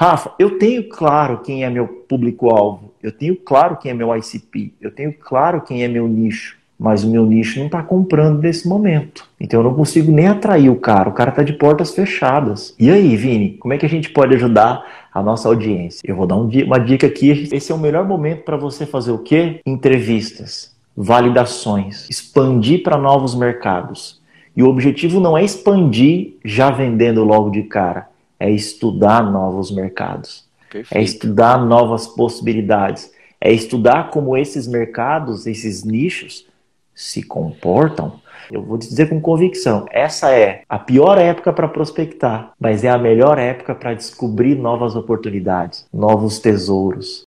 Rafa, eu tenho claro quem é meu público-alvo, eu tenho claro quem é meu ICP, eu tenho claro quem é meu nicho, mas o meu nicho não está comprando nesse momento. Então eu não consigo nem atrair o cara, o cara está de portas fechadas. E aí, Vini, como é que a gente pode ajudar a nossa audiência? Eu vou dar um, uma dica aqui. Esse é o melhor momento para você fazer o quê? Entrevistas, validações, expandir para novos mercados. E o objetivo não é expandir já vendendo logo de cara, é estudar novos mercados, Perfeito. é estudar novas possibilidades, é estudar como esses mercados, esses nichos se comportam. Eu vou dizer com convicção, essa é a pior época para prospectar, mas é a melhor época para descobrir novas oportunidades, novos tesouros,